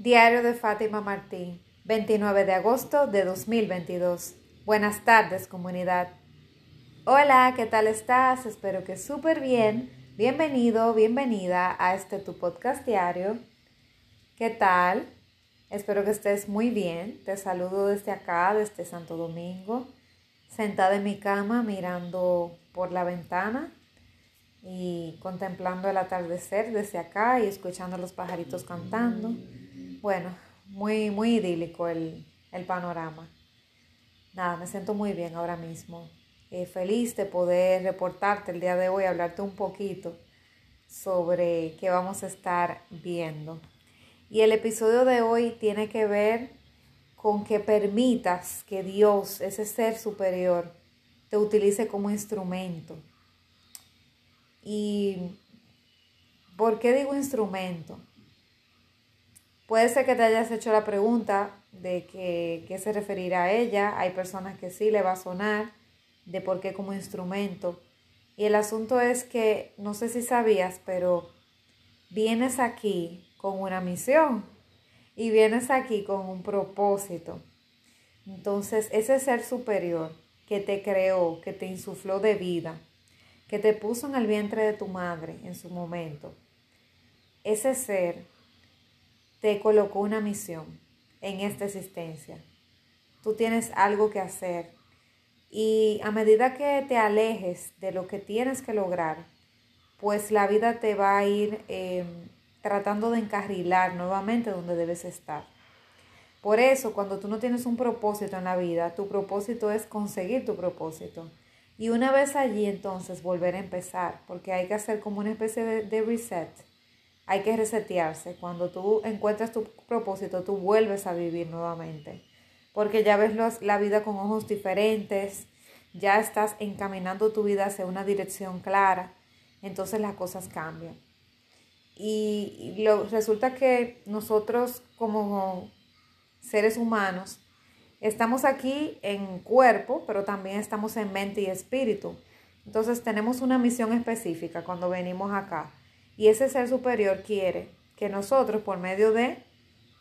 Diario de Fátima Martín, 29 de agosto de 2022. Buenas tardes, comunidad. Hola, ¿qué tal estás? Espero que súper bien. Bienvenido, bienvenida a este tu podcast diario. ¿Qué tal? Espero que estés muy bien. Te saludo desde acá, desde Santo Domingo, sentada en mi cama mirando por la ventana y contemplando el atardecer desde acá y escuchando a los pajaritos cantando. Bueno, muy, muy idílico el, panorama. Nada, me siento muy bien ahora mismo. Eh, feliz de poder reportarte el día de hoy, hablarte un poquito sobre qué vamos a estar viendo. Y el episodio de hoy tiene que ver con que permitas que Dios, ese ser superior, te utilice como instrumento. ¿Y por qué digo instrumento? Puede ser que te hayas hecho la pregunta de que, qué se referirá a ella. Hay personas que sí le va a sonar de por qué como instrumento. Y el asunto es que, no sé si sabías, pero vienes aquí con una misión y vienes aquí con un propósito. Entonces, ese ser superior que te creó, que te insufló de vida, que te puso en el vientre de tu madre en su momento, ese ser te colocó una misión en esta existencia. Tú tienes algo que hacer. Y a medida que te alejes de lo que tienes que lograr, pues la vida te va a ir em, tratando de encarrilar nuevamente donde debes estar. Por eso, cuando tú no tienes un propósito en la vida, tu propósito es conseguir tu propósito. Y una vez allí, entonces, volver a empezar, porque hay que hacer como una especie de reset hay que resetearse. Cuando tú encuentras tu propósito, tú vuelves a vivir nuevamente. Porque ya ves la vida con ojos diferentes, ya estás encaminando tu vida hacia una dirección clara, entonces las cosas cambian. Y, lo, resulta que nosotros como seres humanos estamos aquí en cuerpo, pero también estamos en mente y espíritu. Entonces tenemos una misión específica cuando venimos acá. Y ese ser superior quiere que nosotros, por medio de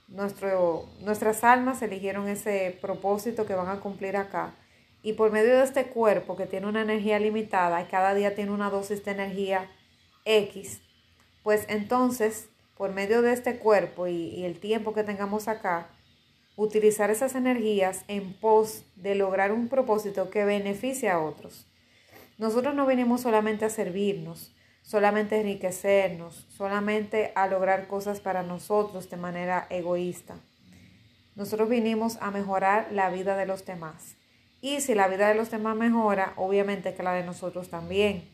nuestro, nuestras almas, eligieron ese propósito que van a cumplir acá. Y por medio de este cuerpo que tiene una energía limitada y cada día tiene una dosis de energía X, pues entonces, por medio de este cuerpo y, y el tiempo que tengamos acá, utilizar esas energías en pos de lograr un propósito que beneficie a otros. Nosotros no venimos solamente a servirnos, solamente enriquecernos, solamente a lograr cosas para nosotros de manera egoísta. Nosotros vinimos a mejorar la vida de los demás. Y si la vida de los demás mejora, obviamente que la de nosotros también.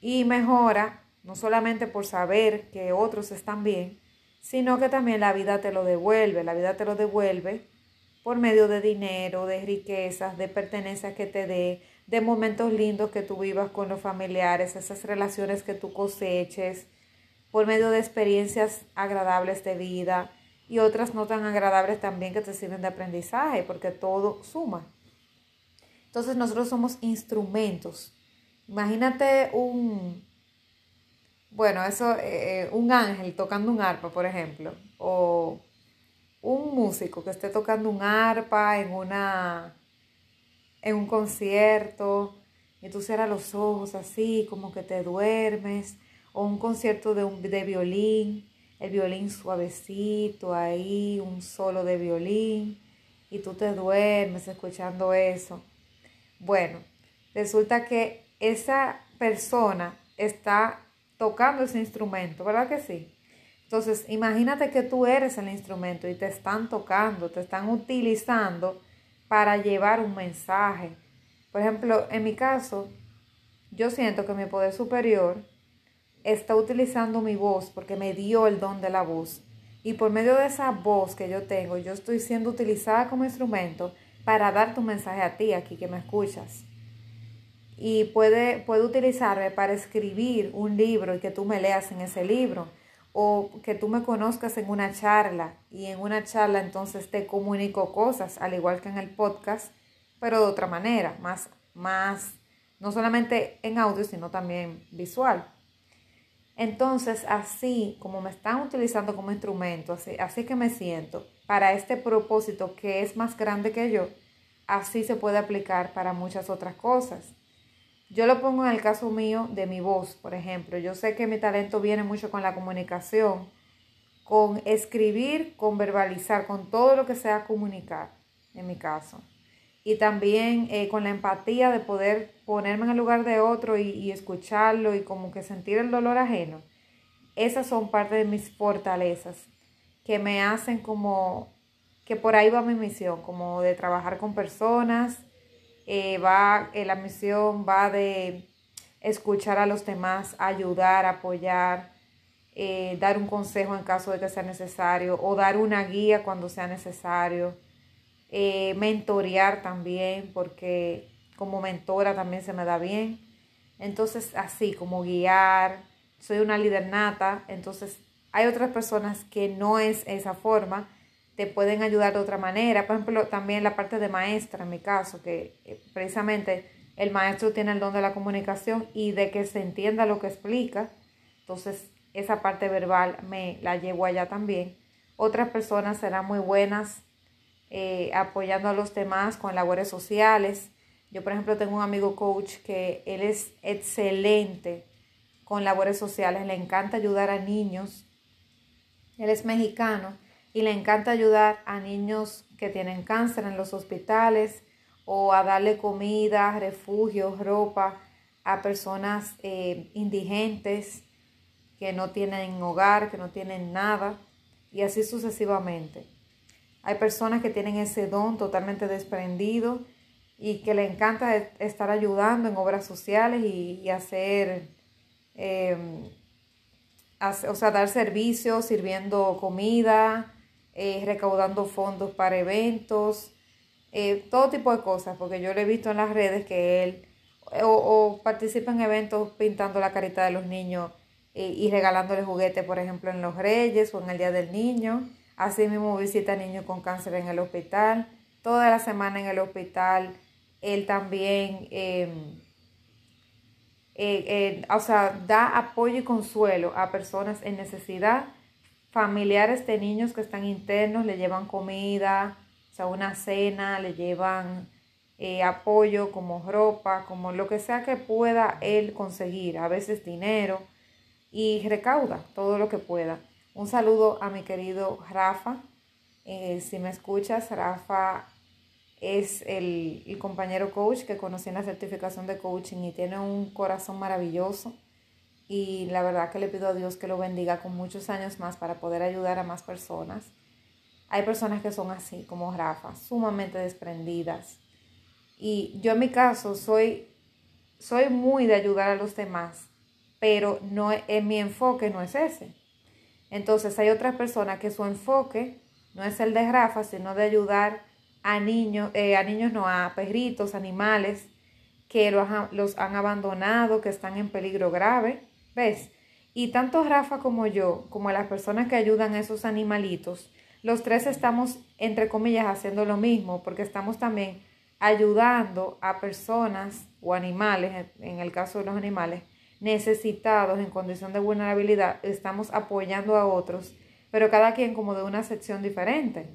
Y mejora no solamente por saber que otros están bien, sino que también la vida te lo devuelve. La vida te lo devuelve por medio de dinero, de riquezas, de pertenencias que te dé, de momentos lindos que tú vivas con los familiares, esas relaciones que tú coseches, por medio de experiencias agradables de vida y otras no tan agradables también que te sirven de aprendizaje, porque todo suma. Entonces nosotros somos instrumentos. Imagínate un, bueno, eso, eh, eh, un ángel tocando un arpa, por ejemplo, o un músico que esté tocando un arpa en una en un concierto y tú cierras los ojos así, como que te duermes, o un concierto de, un, de violín, el violín suavecito ahí, un solo de violín, y tú te duermes escuchando eso. Bueno, resulta que esa persona está tocando ese instrumento, ¿verdad que sí? Entonces, imagínate que tú eres el instrumento y te están tocando, te están utilizando para llevar un mensaje. Por ejemplo, en mi caso, yo siento que mi poder superior está utilizando mi voz porque me dio el don de la voz. Y por medio de esa voz que yo tengo, yo estoy siendo utilizada como instrumento para dar tu mensaje a ti aquí que me escuchas. Y puede, puede utilizarme para escribir un libro y que tú me leas en ese libro o que tú me conozcas en una charla y en una charla entonces te comunico cosas, al igual que en el podcast, pero de otra manera, más, más, no solamente en audio, sino también visual. Entonces, así como me están utilizando como instrumento, así, así que me siento para este propósito que es más grande que yo, así se puede aplicar para muchas otras cosas. Yo lo pongo en el caso mío de mi voz, por ejemplo. Yo sé que mi talento viene mucho con la comunicación, con escribir, con verbalizar, con todo lo que sea comunicar, en mi caso. Y también eh, con la empatía de poder ponerme en el lugar de otro y, y escucharlo y como que sentir el dolor ajeno. Esas son parte de mis fortalezas que me hacen como que por ahí va mi misión, como de trabajar con personas, eh, va, eh, la misión va de escuchar a los demás, ayudar, apoyar, eh, dar un consejo en caso de que sea necesario o dar una guía cuando sea necesario, mentorear también, porque como mentora también se me da bien. Entonces, así como guiar, soy una líder nata, entonces hay otras personas que no es esa forma, te pueden ayudar de otra manera. Por ejemplo, también la parte de maestra, en mi caso, que eh, precisamente el maestro tiene el don de la comunicación y de que se entienda lo que explica. Entonces, esa parte verbal me la llevo allá también. Otras personas serán muy buenas eh, apoyando a los demás con labores sociales. Yo, por ejemplo, tengo un amigo coach que él es excelente con labores sociales, le encanta ayudar a niños. Él es mexicano y le encanta ayudar a niños que tienen cáncer en los hospitales o a darle comida, refugio, ropa a personas eh, indigentes que no tienen hogar, que no tienen nada y así sucesivamente. Hay personas que tienen ese don totalmente desprendido y que le encanta estar ayudando en obras sociales y, hacer, em, o sea, dar servicios, sirviendo comida, eh, recaudando fondos para eventos, eh, todo tipo de cosas, porque yo lo he visto en las redes que él o, participa en eventos pintando la carita de los niños eh, y regalándoles juguetes, por ejemplo, en los Reyes o en el Día del Niño. Así mismo visita a niños con cáncer en el hospital. Toda la semana en el hospital. Él también, em, o sea, da apoyo y consuelo a personas en necesidad familiares de niños que están internos le llevan comida, o sea, una cena, le llevan eh, apoyo como ropa, como lo que sea que pueda él conseguir, a veces dinero, y recauda todo lo que pueda. Un saludo a mi querido Rafa. Eh, si me escuchas, Rafa es el, el compañero coach que conocí en la certificación de coaching y tiene un corazón maravilloso y la verdad que le pido a Dios que lo bendiga con muchos años más para poder ayudar a más personas. Hay personas que son así, como Rafa, sumamente desprendidas. Y yo en mi caso soy, soy muy de ayudar a los demás, pero no, en mi enfoque no es ese. Entonces hay otras personas que su enfoque no es el de Rafa, sino de ayudar a niños, eh, a niños no, a perritos, animales que los, los han abandonado, que están en peligro grave ¿Ves? Y tanto Rafa como yo, como las personas que ayudan a esos animalitos, los tres estamos, entre comillas, haciendo lo mismo, porque estamos también ayudando a personas o animales, en el caso de los animales, necesitados en condición de vulnerabilidad, estamos apoyando a otros, pero cada quien como de una sección diferente.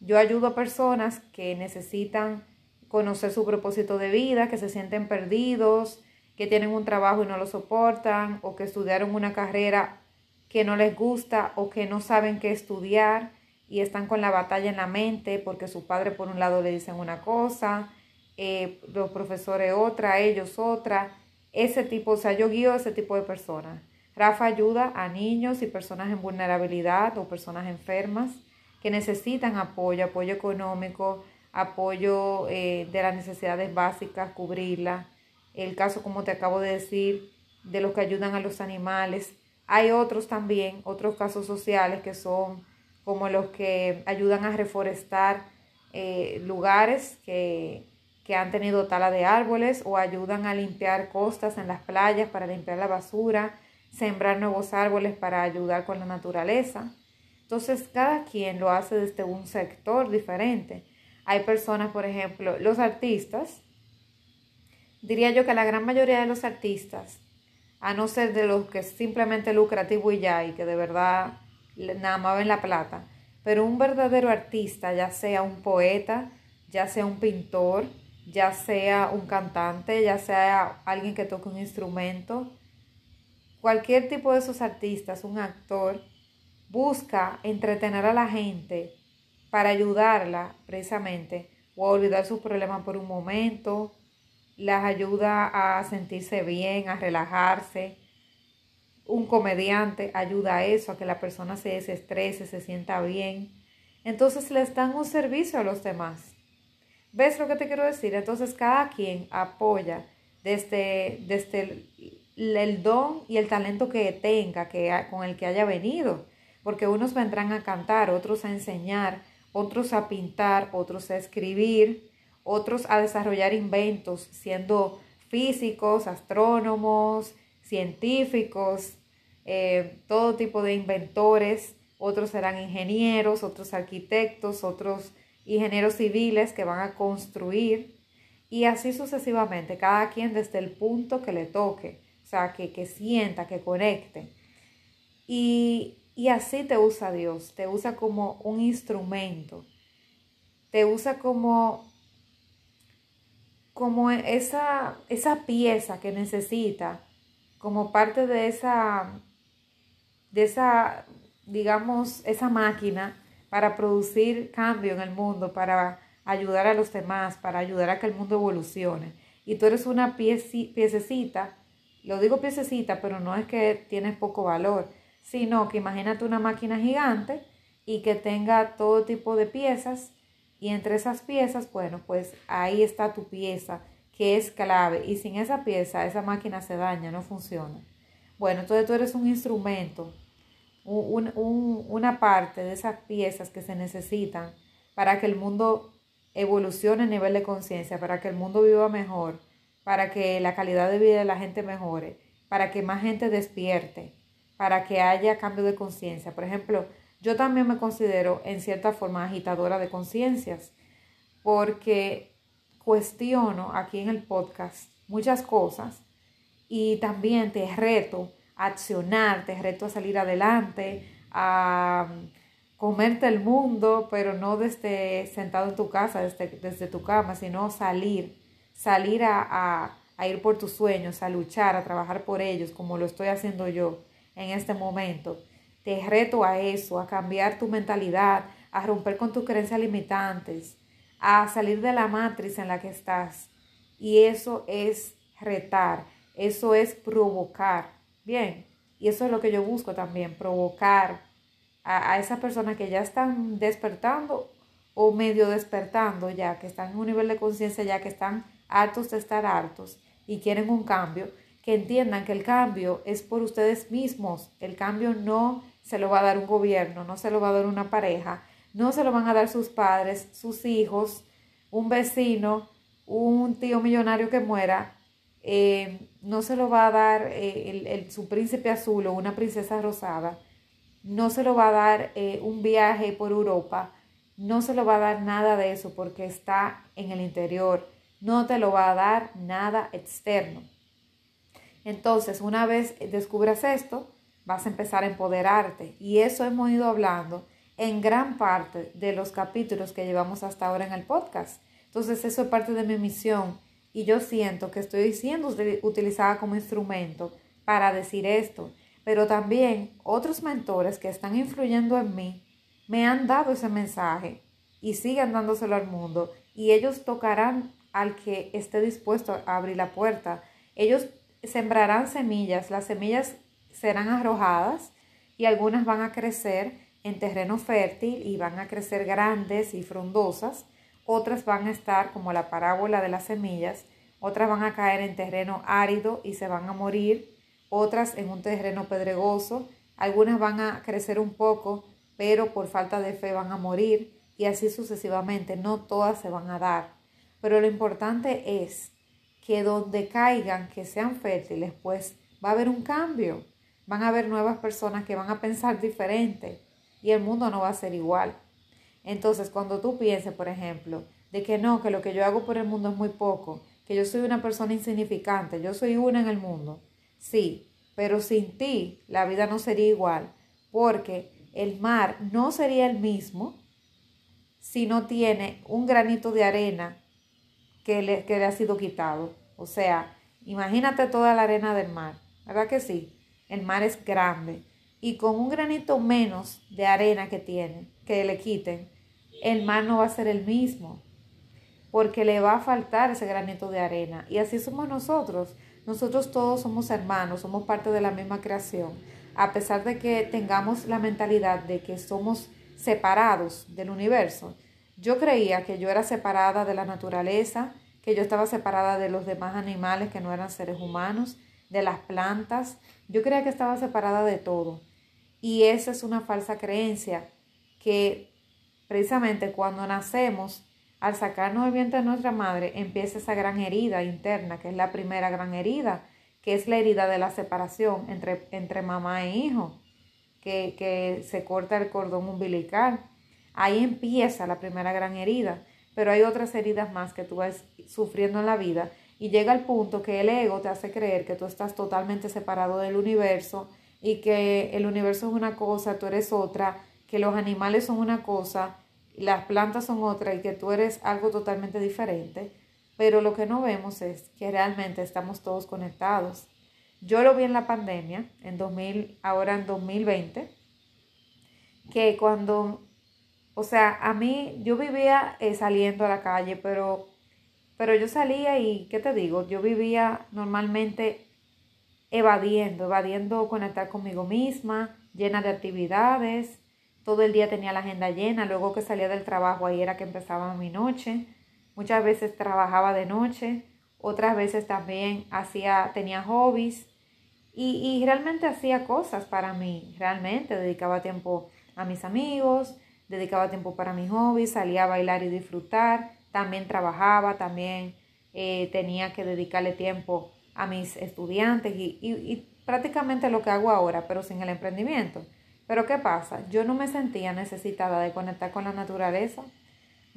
Yo ayudo a personas que necesitan conocer su propósito de vida, que se sienten perdidos, que tienen un trabajo y no lo soportan, o que estudiaron una carrera que no les gusta o que no saben qué estudiar y están con la batalla en la mente porque su padre por un lado le dicen una cosa, eh, los profesores otra, ellos otra, ese tipo, o sea, yo guío a ese tipo de personas. Rafa ayuda a niños y personas en vulnerabilidad o personas enfermas que necesitan apoyo, apoyo económico, apoyo eh, de las necesidades básicas, cubrirlas el caso, como te acabo de decir, de los que ayudan a los animales. Hay otros también, otros casos sociales que son como los que ayudan a reforestar eh, lugares que, que han tenido tala de árboles o ayudan a limpiar costas en las playas para limpiar la basura, sembrar nuevos árboles para ayudar con la naturaleza. Entonces, cada quien lo hace desde un sector diferente. Hay personas, por ejemplo, los artistas, diría yo que la gran mayoría de los artistas a no ser de los que es simplemente lucrativo y ya, y que de verdad nada más ven la plata. Pero un verdadero artista, ya sea un poeta, ya sea un pintor, ya sea un cantante, ya sea alguien que toque un instrumento, cualquier tipo de esos artistas, un actor, busca entretener a la gente para ayudarla precisamente o a olvidar sus problemas por un momento, las ayuda a sentirse bien, a relajarse. Un comediante ayuda a eso, a que la persona se desestrese, se sienta bien. Entonces les dan un servicio a los demás. ¿Ves lo que te quiero decir? Entonces cada quien apoya desde, desde el, don y el talento que tenga, que, con el que haya venido. Porque unos vendrán a cantar, otros a enseñar, otros a pintar, otros a escribir, otros a desarrollar inventos, siendo físicos, astrónomos, científicos, eh, todo tipo de inventores, otros serán ingenieros, otros arquitectos, otros ingenieros civiles que van a construir y así sucesivamente, cada quien desde el punto que le toque, o sea, que, que sienta, que conecte. Y, y así te usa Dios, te usa como un instrumento, te usa como, como esa, esa pieza que necesita, como parte de esa, de esa, digamos, esa máquina para producir cambio en el mundo, para ayudar a los demás, para ayudar a que el mundo evolucione. Y tú eres una piececita, lo digo piececita, pero no es que tienes poco valor, sino que imagínate una máquina gigante y que tenga todo tipo de piezas y entre esas piezas, bueno, pues ahí está tu pieza que es clave y sin esa pieza esa máquina se daña, no funciona. Bueno, entonces tú eres un instrumento una parte de esas piezas que se necesitan para que el mundo evolucione a nivel de conciencia, para que el mundo viva mejor, para que la calidad de vida de la gente mejore, para que más gente despierte, para que haya cambio de conciencia. Por ejemplo, yo también me considero en cierta forma agitadora de conciencias, porque cuestiono aquí en el podcast muchas cosas y también te reto accionar, te reto a salir adelante, a comerte el mundo, pero no desde sentado en tu casa, desde, desde tu cama, sino salir, salir a, a, ir por tus sueños, a luchar, a trabajar por ellos, como lo estoy haciendo yo en este momento. Te reto a eso, a cambiar tu mentalidad, a romper con tus creencias limitantes, a salir de la matriz en la que estás. Y eso es retar, eso es provocar. Bien, y eso es lo que yo busco también, provocar a, a esas personas que ya están despertando o medio despertando ya, que están en un nivel de conciencia ya, que están hartos de estar hartos y quieren un cambio, que entiendan que el cambio es por ustedes mismos. El cambio no se lo va a dar un gobierno, no se lo va a dar una pareja, no se lo van a dar sus padres, sus hijos, un vecino, un tío millonario que muera, eh, no se lo va a dar eh, el, su príncipe azul o una princesa rosada, no se lo va a dar eh, un viaje por Europa, no se lo va a dar nada de eso porque está en el interior, no te lo va a dar nada externo. Entonces, una vez descubras esto, vas a empezar a empoderarte y eso hemos ido hablando en gran parte de los capítulos que llevamos hasta ahora en el podcast. Entonces, eso es parte de mi misión y yo siento que estoy siendo utilizada como instrumento para decir esto. Pero también otros mentores que están influyendo en mí me han dado ese mensaje y siguen dándoselo al mundo y ellos tocarán al que esté dispuesto a abrir la puerta. Ellos sembrarán semillas, las semillas serán arrojadas y algunas van a crecer en terreno fértil y van a crecer grandes y frondosas. Otras van a estar como la parábola de las semillas, otras van a caer en terreno árido y se van a morir, otras en un terreno pedregoso, algunas van a crecer un poco, pero por falta de fe van a morir y así sucesivamente, no todas se van a dar. Pero lo importante es que donde caigan, que sean fértiles, pues va a haber un cambio, van a haber nuevas personas que van a pensar diferente y el mundo no va a ser igual. Entonces, cuando tú pienses, por ejemplo, de que no, que lo que yo hago por el mundo es muy poco, que yo soy una persona insignificante, yo soy una en el mundo, sí, pero sin ti la vida no sería igual, porque el mar no sería el mismo si no tiene un granito de arena que le, que le ha sido quitado. O sea, imagínate toda la arena del mar, ¿verdad que sí? El mar es grande y con un granito menos de arena que tiene, que le quiten, el mar no va a ser el mismo, porque le va a faltar ese granito de arena. Y así somos nosotros. Nosotros todos somos hermanos, somos parte de la misma creación. A pesar de que tengamos la mentalidad de que somos separados del universo, yo creía que yo era separada de la naturaleza, que yo estaba separada de los demás animales que no eran seres humanos, de las plantas. Yo creía que estaba separada de todo. Y esa es una falsa creencia que precisamente cuando nacemos, al sacarnos el vientre de nuestra madre, empieza esa gran herida interna, que es la primera gran herida, que es la herida de la separación entre, entre mamá e hijo, que, que se corta el cordón umbilical. Ahí empieza la primera gran herida, pero hay otras heridas más que tú vas sufriendo en la vida y llega el punto que el ego te hace creer que tú estás totalmente separado del universo y que el universo es una cosa, tú eres otra, que los animales son una cosa, las plantas son otra y que tú eres algo totalmente diferente. Pero lo que no vemos es que realmente estamos todos conectados. Yo lo vi en la pandemia, en 2000, ahora en 2020, que cuando, o sea, a mí yo vivía eh, saliendo a la calle, pero, pero yo salía y, ¿qué te digo? Yo vivía normalmente evadiendo, evadiendo conectar conmigo misma, llena de actividades. Todo el día tenía la agenda llena, luego que salía del trabajo ahí era que empezaba mi noche. Muchas veces trabajaba de noche, otras veces también hacía, tenía hobbies y, y realmente hacía cosas para mí, realmente dedicaba tiempo a mis amigos, dedicaba tiempo para mis hobbies, salía a bailar y disfrutar, también trabajaba, también eh, tenía que dedicarle tiempo a mis estudiantes y, prácticamente lo que hago ahora, pero sin el emprendimiento. Pero ¿qué pasa? Yo no me sentía necesitada de conectar con la naturaleza.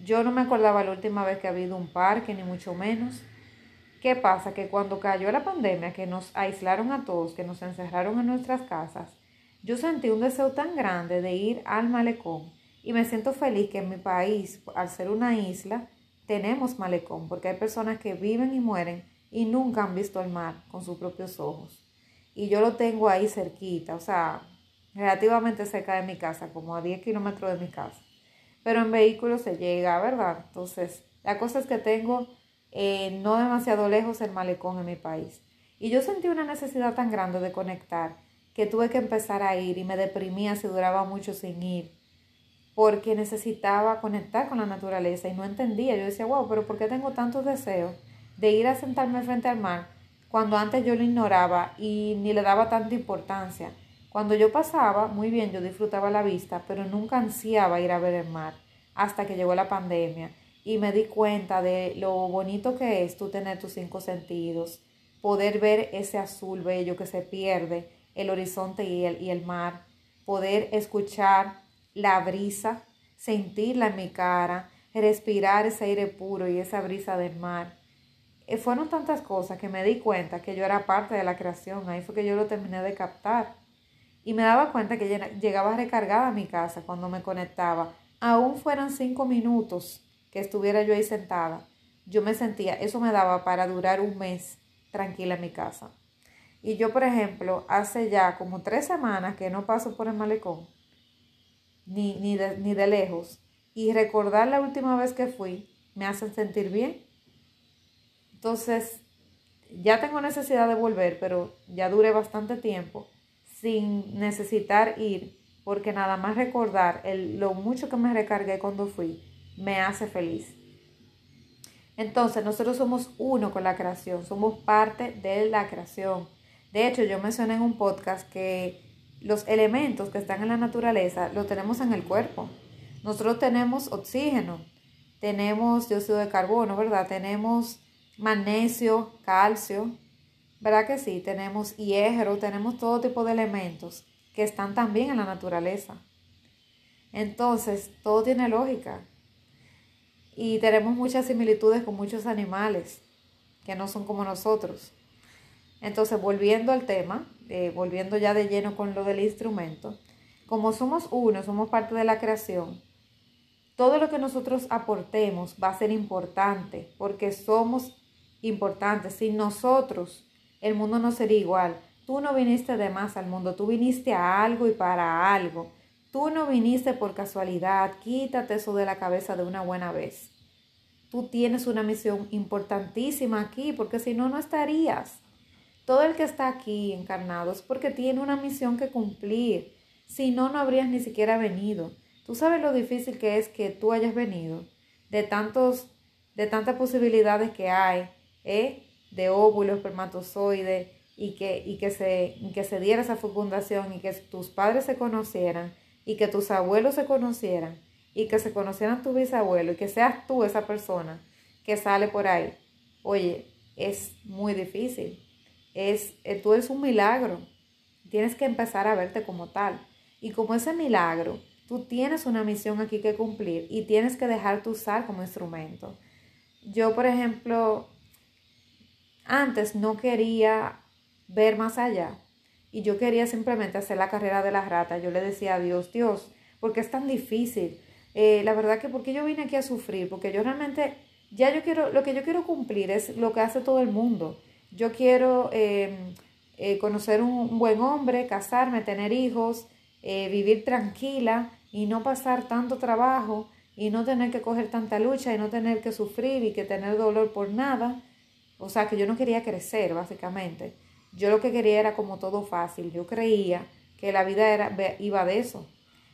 Yo no me acordaba la última vez que ha habido un parque, ni mucho menos. ¿Qué pasa? Que cuando cayó la pandemia, que nos aislaron a todos, que nos encerraron en nuestras casas, yo sentí un deseo tan grande de ir al malecón y me siento feliz que en mi país, al ser una isla, tenemos malecón, porque hay personas que viven y mueren y nunca han visto el mar con sus propios ojos. Y yo lo tengo ahí cerquita, o sea, relativamente cerca de mi casa, como a 10 kilómetros de mi casa. Pero en vehículo se llega, ¿verdad? Entonces, la cosa es que tengo eh, no demasiado lejos el malecón en mi país. Y yo sentí una necesidad tan grande de conectar que tuve que empezar a ir y me deprimía si duraba mucho sin ir, porque necesitaba conectar con la naturaleza y no entendía. Yo decía, wow, pero ¿por qué tengo tantos deseos? de ir a sentarme frente al mar cuando antes yo lo ignoraba y ni le daba tanta importancia. Cuando yo pasaba, muy bien, yo disfrutaba la vista, pero nunca ansiaba ir a ver el mar hasta que llegó la pandemia y me di cuenta de lo bonito que es tú tener tus cinco sentidos, poder ver ese azul bello que se pierde, el horizonte y el, y el mar, poder escuchar la brisa, sentirla en mi cara, respirar ese aire puro y esa brisa del mar eh, fueron tantas cosas que me di cuenta que yo era parte de la creación. Ahí fue que yo lo terminé de captar. Y me daba cuenta que llegaba recargada a mi casa cuando me conectaba. Aún fueran cinco minutos que estuviera yo ahí sentada. Yo me sentía, eso me daba para durar un mes tranquila en mi casa. Y yo, por ejemplo, hace ya como tres semanas que no paso por el malecón, ni, ni, de, ni de lejos. Y recordar la última vez que fui me hace sentir bien entonces, ya tengo necesidad de volver, pero ya duré bastante tiempo sin necesitar ir, porque nada más recordar el, lo mucho que me recargué cuando fui me hace feliz. Entonces, nosotros somos uno con la creación, somos parte de la creación. De hecho, yo mencioné en un podcast que los elementos que están en la naturaleza los tenemos en el cuerpo. Nosotros tenemos oxígeno, tenemos dióxido de carbono, ¿verdad? Tenemos magnesio, calcio, ¿verdad que sí? Tenemos hierro, tenemos todo tipo de elementos que están también en la naturaleza. Entonces, todo tiene lógica. Y tenemos muchas similitudes con muchos animales que no son como nosotros. Entonces, volviendo al tema, eh, volviendo ya de lleno con lo del instrumento, como somos uno, somos parte de la creación, todo lo que nosotros aportemos va a ser importante porque somos importantes. Sin nosotros, el mundo no sería igual. Tú no viniste de más al mundo, tú viniste a algo y para algo. Tú no viniste por casualidad, quítate eso de la cabeza de una buena vez. Tú tienes una misión importantísima aquí porque si no, no estarías. Todo el que está aquí encarnado es porque tiene una misión que cumplir. Si no, no habrías ni siquiera venido. Tú sabes lo difícil que es que tú hayas venido, de tantos, de tantas posibilidades que hay, ¿eh? de óvulo, espermatozoide, y que, y que, se, que se diera esa fecundación y que tus padres se conocieran y que tus abuelos se conocieran y que se conocieran tu bisabuelo y que seas tú esa persona que sale por ahí. Oye, es muy difícil. Es, eh, tú eres un milagro. Tienes que empezar a verte como tal. Y como ese milagro, Tú tienes una misión aquí que cumplir y tienes que dejarte usar como instrumento. Yo, por ejemplo, antes no quería ver más allá y yo quería simplemente hacer la carrera de la rata. Yo le decía a Dios, Dios, ¿por qué es tan difícil? Eh, la verdad que porque yo vine aquí a sufrir, porque yo realmente, ya yo quiero, lo que yo quiero cumplir es lo que hace todo el mundo. Yo quiero em, eh, conocer un, buen hombre, casarme, tener hijos, eh, vivir tranquila y no pasar tanto trabajo y no tener que coger tanta lucha y no tener que sufrir y que tener dolor por nada. O sea, que yo no quería crecer, básicamente. Yo lo que quería era como todo fácil. Yo creía que la vida era, iba de eso.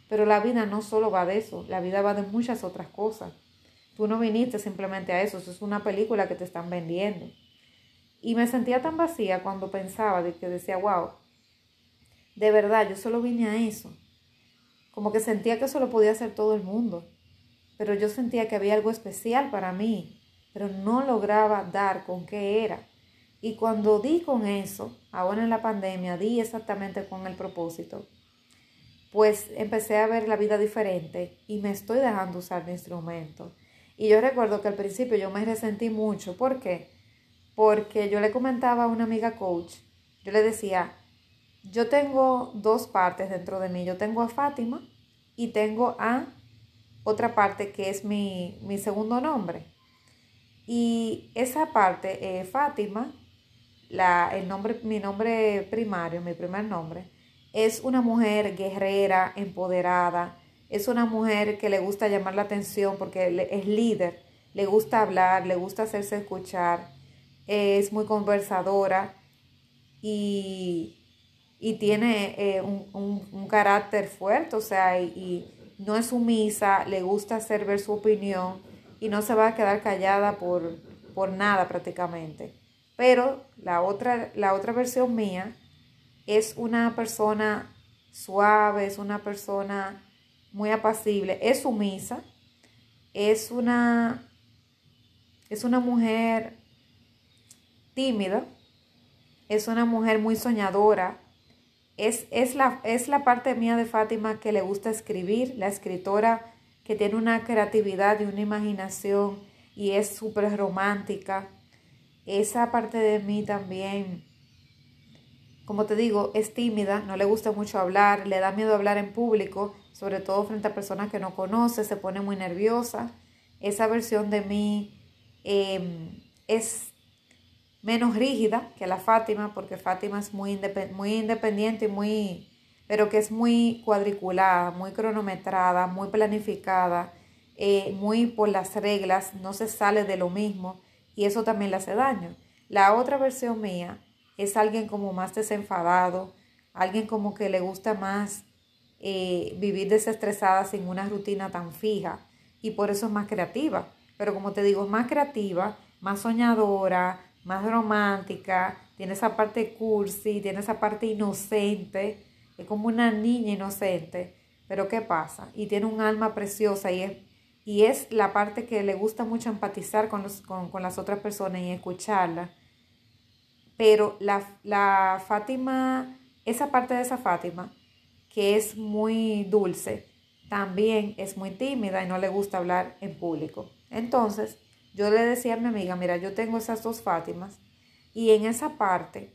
Pero la vida no solo va de eso, la vida va de muchas otras cosas. Tú no viniste simplemente a eso, eso es una película que te están vendiendo. Y me sentía tan vacía cuando pensaba de que decía, wow, de verdad, yo solo vine a eso. Como que sentía que eso lo podía hacer todo el mundo. Pero yo sentía que había algo especial para mí, pero no lograba dar con qué era. Y cuando di con eso, ahora en la pandemia, di exactamente con el propósito, pues empecé a ver la vida diferente y me estoy dejando usar mi instrumento. Y yo recuerdo que al principio yo me resentí mucho. ¿Por qué? Porque yo le comentaba a una amiga coach, yo le decía, yo tengo dos partes dentro de mí. Yo tengo a Fátima y tengo a otra parte que es mi, segundo nombre. Y esa parte, eh, Fátima, la, el nombre, mi nombre primario, mi primer nombre, es una mujer guerrera, empoderada, es una mujer que le gusta llamar la atención porque es líder, le gusta hablar, le gusta hacerse escuchar, es muy conversadora y y tiene eh, un, carácter fuerte, o sea, y, no es sumisa, le gusta hacer ver su opinión y no se va a quedar callada por, por nada prácticamente. Pero la otra, la otra versión mía es una persona suave, es una persona muy apacible, es sumisa, es una, es una mujer tímida, es una mujer muy soñadora, es, es, la, es la parte mía de Fátima que le gusta escribir, la escritora que tiene una creatividad y una imaginación y es súper romántica. Esa parte de mí también, como te digo, es tímida, no le gusta mucho hablar, le da miedo hablar en público, sobre todo frente a personas que no conoce, se pone muy nerviosa. Esa versión de mí em, es menos rígida que la Fátima, porque Fátima es muy, independiente y muy, pero que es muy cuadriculada, muy cronometrada, muy planificada, eh, muy por las reglas, no se sale de lo mismo y eso también le hace daño. La otra versión mía es alguien como más desenfadado, alguien como que le gusta más eh, vivir desestresada sin una rutina tan fija y por eso es más creativa. Pero como te digo, es más creativa, más soñadora, más romántica, tiene esa parte cursi, tiene esa parte inocente, es como una niña inocente, pero ¿qué pasa? Y tiene un alma preciosa y es, y es la parte que le gusta mucho empatizar con, los, con, las otras personas y escucharla. Pero la, la Fátima, esa parte de esa Fátima, que es muy dulce, también es muy tímida y no le gusta hablar en público. Entonces, yo le decía a mi amiga, mira, yo tengo esas dos Fátimas y en esa parte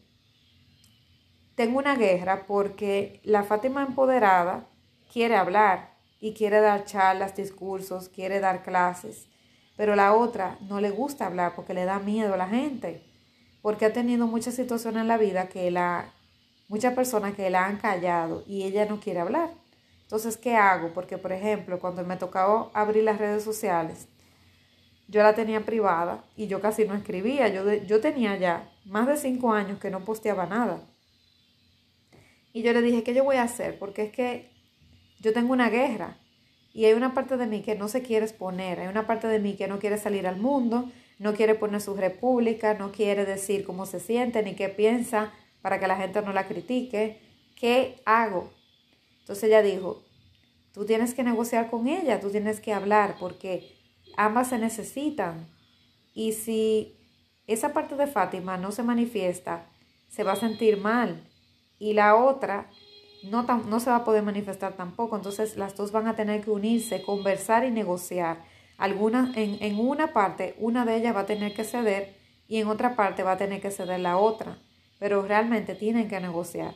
tengo una guerra porque la Fátima empoderada quiere hablar y quiere dar charlas, discursos, quiere dar clases, pero la otra no le gusta hablar porque le da miedo a la gente, porque ha tenido muchas situaciones en la vida que la, muchas personas que la han callado y ella no quiere hablar. Entonces, ¿qué hago? Porque, por ejemplo, cuando me tocaba abrir las redes sociales, yo la tenía privada y yo casi no escribía. Yo, yo tenía ya más de cinco años que no posteaba nada. Y yo le dije, ¿qué yo voy a hacer? Porque es que yo tengo una guerra y hay una parte de mí que no se quiere exponer, hay una parte de mí que no quiere salir al mundo, no quiere poner su república, no quiere decir cómo se siente ni qué piensa para que la gente no la critique. ¿Qué hago? Entonces ella dijo, tú tienes que negociar con ella, tú tienes que hablar porque ambas se necesitan. Y si esa parte de Fátima no se manifiesta, se va a sentir mal. Y la otra no, no se va a poder manifestar tampoco. Entonces las dos van a tener que unirse, conversar y negociar. Alguna, en, en una parte, una de ellas va a tener que ceder y en otra parte va a tener que ceder la otra. Pero realmente tienen que negociar.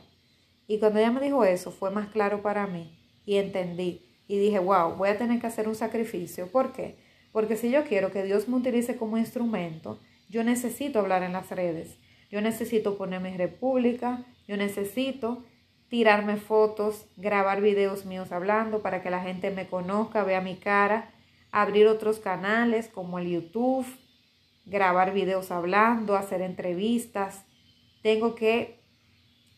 Y cuando ella me dijo eso, fue más claro para mí y entendí. Y dije, wow, voy a tener que hacer un sacrificio. ¿Por qué? Porque si yo quiero que Dios me utilice como instrumento, yo necesito hablar en las redes. Yo necesito ponerme en república. Yo necesito tirarme fotos, grabar videos míos hablando para que la gente me conozca, vea mi cara, abrir otros canales como el YouTube, grabar videos hablando, hacer entrevistas. Tengo que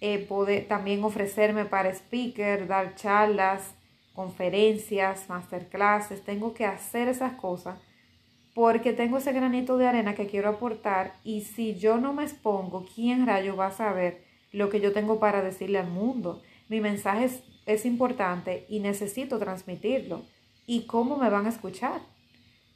eh, poder también ofrecerme para speaker, dar charlas, conferencias, masterclasses. Tengo que hacer esas cosas porque tengo ese granito de arena que quiero aportar y si yo no me expongo, ¿quién rayo va a saber? lo que yo tengo para decirle al mundo. Mi mensaje es, importante y necesito transmitirlo. ¿Y cómo me van a escuchar?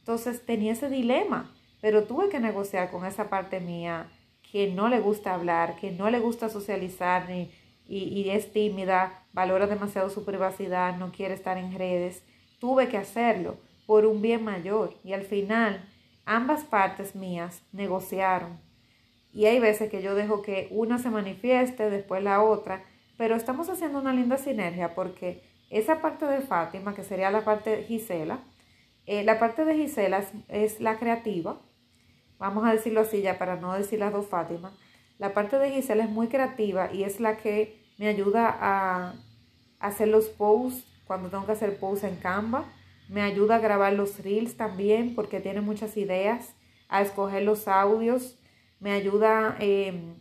Entonces tenía ese dilema, pero tuve que negociar con esa parte mía que no le gusta hablar, que no le gusta socializar ni, y, y es tímida, valora demasiado su privacidad, no quiere estar en redes. Tuve que hacerlo por un bien mayor y al final ambas partes mías negociaron y hay veces que yo dejo que una se manifieste, después la otra, pero estamos haciendo una linda sinergia porque esa parte de Fátima, que sería la parte de Gisela, eh, la parte de Gisela es, la creativa, vamos a decirlo así ya para no decir las dos Fátima, la parte de Gisela es muy creativa y es la que me ayuda a hacer los posts cuando tengo que hacer posts en Canva, me ayuda a grabar los reels también porque tiene muchas ideas, a escoger los audios, me ayuda em,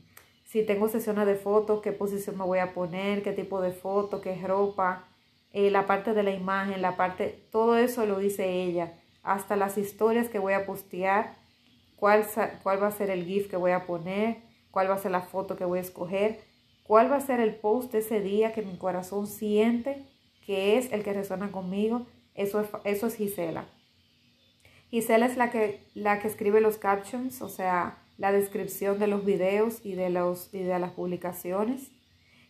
si tengo sesiones de fotos, qué posición me voy a poner, qué tipo de foto, qué ropa, eh, la parte de la imagen, la parte, todo eso lo dice ella, hasta las historias que voy a postear, cuál, cuál va a ser el GIF que voy a poner, cuál va a ser la foto que voy a escoger, cuál va a ser el post de ese día que mi corazón siente que es el que resuena conmigo, eso es, eso es Gisela. Gisela es la que, la que escribe los captions, o sea, la descripción de los videos y de, los, y de las publicaciones.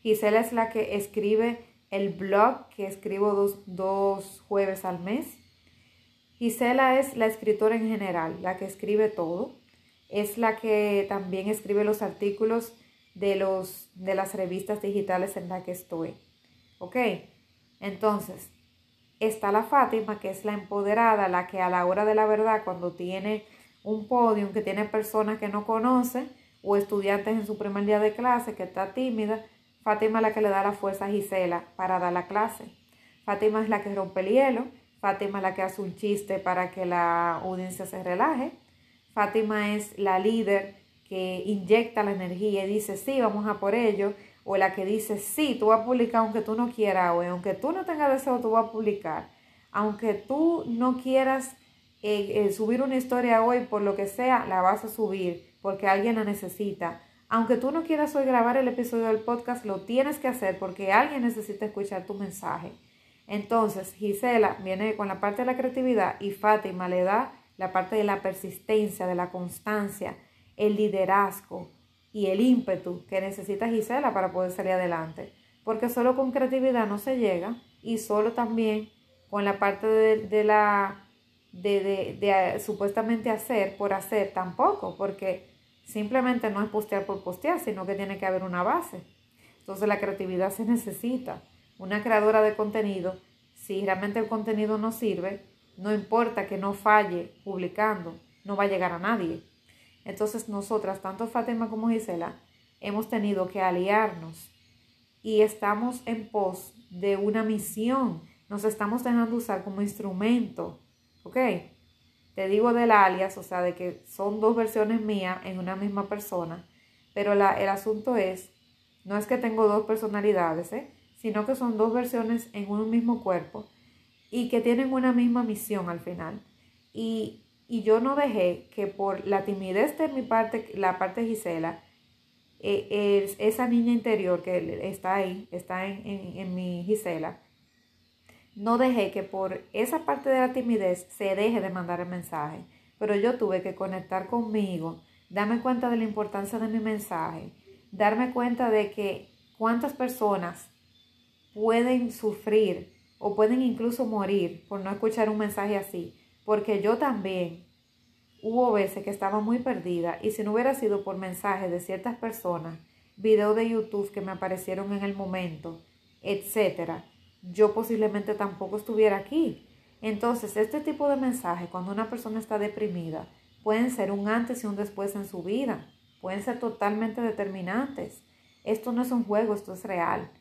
Gisela es la que escribe el blog que escribo dos, dos jueves al mes. Gisela es la escritora en general, la que escribe todo. Es la que también escribe los artículos de, los, de las revistas digitales en las que estoy. ¿Ok? Entonces, está la Fátima, que es la empoderada, la que a la hora de la verdad, cuando tiene un podium que tiene personas que no conoce o estudiantes en su primer día de clase que está tímida, Fátima es la que le da la fuerza a Gisela para dar la clase. Fátima es la que rompe el hielo, Fátima es la que hace un chiste para que la audiencia se relaje, Fátima es la líder que inyecta la energía y dice, sí, vamos a por ello, o la que dice, sí, tú vas a publicar aunque tú no quieras, o aunque tú no tengas deseo, tú vas a publicar, aunque tú no quieras eh, eh, subir una historia hoy, por lo que sea, la vas a subir porque alguien la necesita. Aunque tú no quieras hoy grabar el episodio del podcast, lo tienes que hacer porque alguien necesita escuchar tu mensaje. Entonces, Gisela viene con la parte de la creatividad y Fátima le da la parte de la persistencia, de la constancia, el liderazgo y el ímpetu que necesita Gisela para poder salir adelante. Porque solo con creatividad no se llega y solo también con la parte de la de, eh, supuestamente hacer por hacer tampoco, porque simplemente no es postear por postear, sino que tiene que haber una base. Entonces la creatividad se necesita. Una creadora de contenido, si realmente el contenido no sirve, no importa que no falle publicando, no va a llegar a nadie. Entonces nosotras, tanto Fátima como Gisela, hemos tenido que aliarnos y estamos en pos de una misión. Nos estamos dejando usar como instrumento. ¿Ok? Te digo del alias, o sea, de que son dos versiones mías en una misma persona. Pero el asunto es, no es que tengo dos personalidades, ¿eh? sino que son dos versiones en un mismo cuerpo y que tienen una misma misión al final. Y, yo no dejé que por la timidez de mi parte, la parte de Gisela, eh, esa niña interior que está ahí, está en, en mi Gisela, no dejé que por esa parte de la timidez se deje de mandar el mensaje. Pero yo tuve que conectar conmigo, darme cuenta de la importancia de mi mensaje, darme cuenta de que cuántas personas pueden sufrir o pueden incluso morir por no escuchar un mensaje así, porque yo también hubo veces que estaba muy perdida y si no hubiera sido por mensajes de ciertas personas, videos de YouTube que me aparecieron en el momento, etcétera, yo posiblemente tampoco estuviera aquí. Entonces, este tipo de mensajes, cuando una persona está deprimida, pueden ser un antes y un después en su vida, pueden ser totalmente determinantes. Esto no es un juego, esto es real.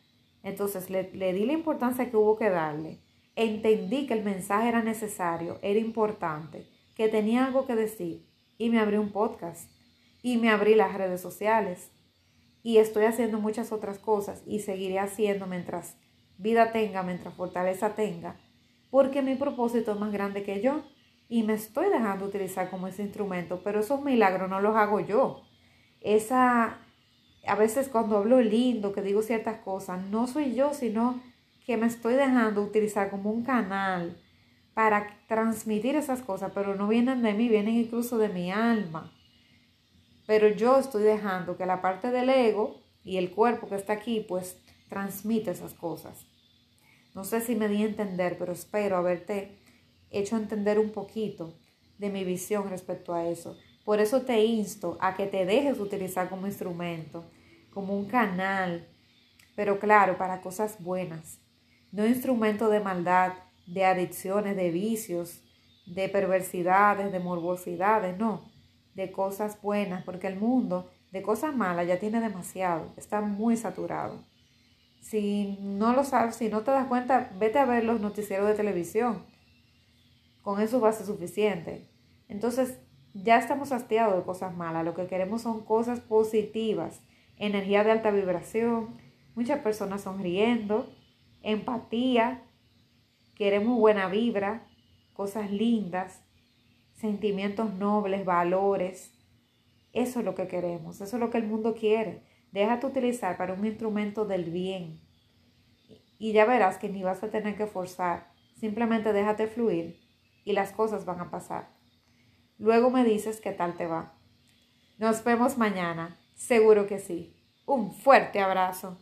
Entonces le, di la importancia que hubo que darle. Entendí que el mensaje era necesario, era importante, que tenía algo que decir y me abrí un podcast y me abrí las redes sociales y estoy haciendo muchas otras cosas y seguiré haciendo mientras vida tenga, mientras fortaleza tenga, porque mi propósito es más grande que yo y me estoy dejando utilizar como ese instrumento, pero esos milagros no los hago yo. Esa a veces cuando hablo lindo, que digo ciertas cosas, no soy yo, sino que me estoy dejando utilizar como un canal para transmitir esas cosas, pero no vienen de mí, vienen incluso de mi alma. Pero yo estoy dejando que la parte del ego y el cuerpo que está aquí, pues transmite esas cosas. No sé si me di a entender, pero espero haberte hecho entender un poquito de mi visión respecto a eso. Por eso te insto a que te dejes utilizar como instrumento, como un canal, pero claro, para cosas buenas, no instrumento de maldad, de adicciones, de vicios, de perversidades, de morbosidades, no, de cosas buenas, porque el mundo de cosas malas ya tiene demasiado, está muy saturado. Si no lo sabes, si no te das cuenta, vete a ver los noticieros de televisión. Con eso va a ser suficiente. Entonces, ya estamos hastiados de cosas malas. Lo que queremos son cosas positivas energía de alta vibración, muchas personas sonriendo, empatía, queremos buena vibra, cosas lindas, sentimientos nobles, valores. Eso es lo que queremos, eso es lo que el mundo quiere. Déjate utilizar para un instrumento del bien. Y ya verás que ni vas a tener que forzar, simplemente déjate fluir y las cosas van a pasar. Luego me dices qué tal te va. Nos vemos mañana. Seguro que sí. Un fuerte abrazo.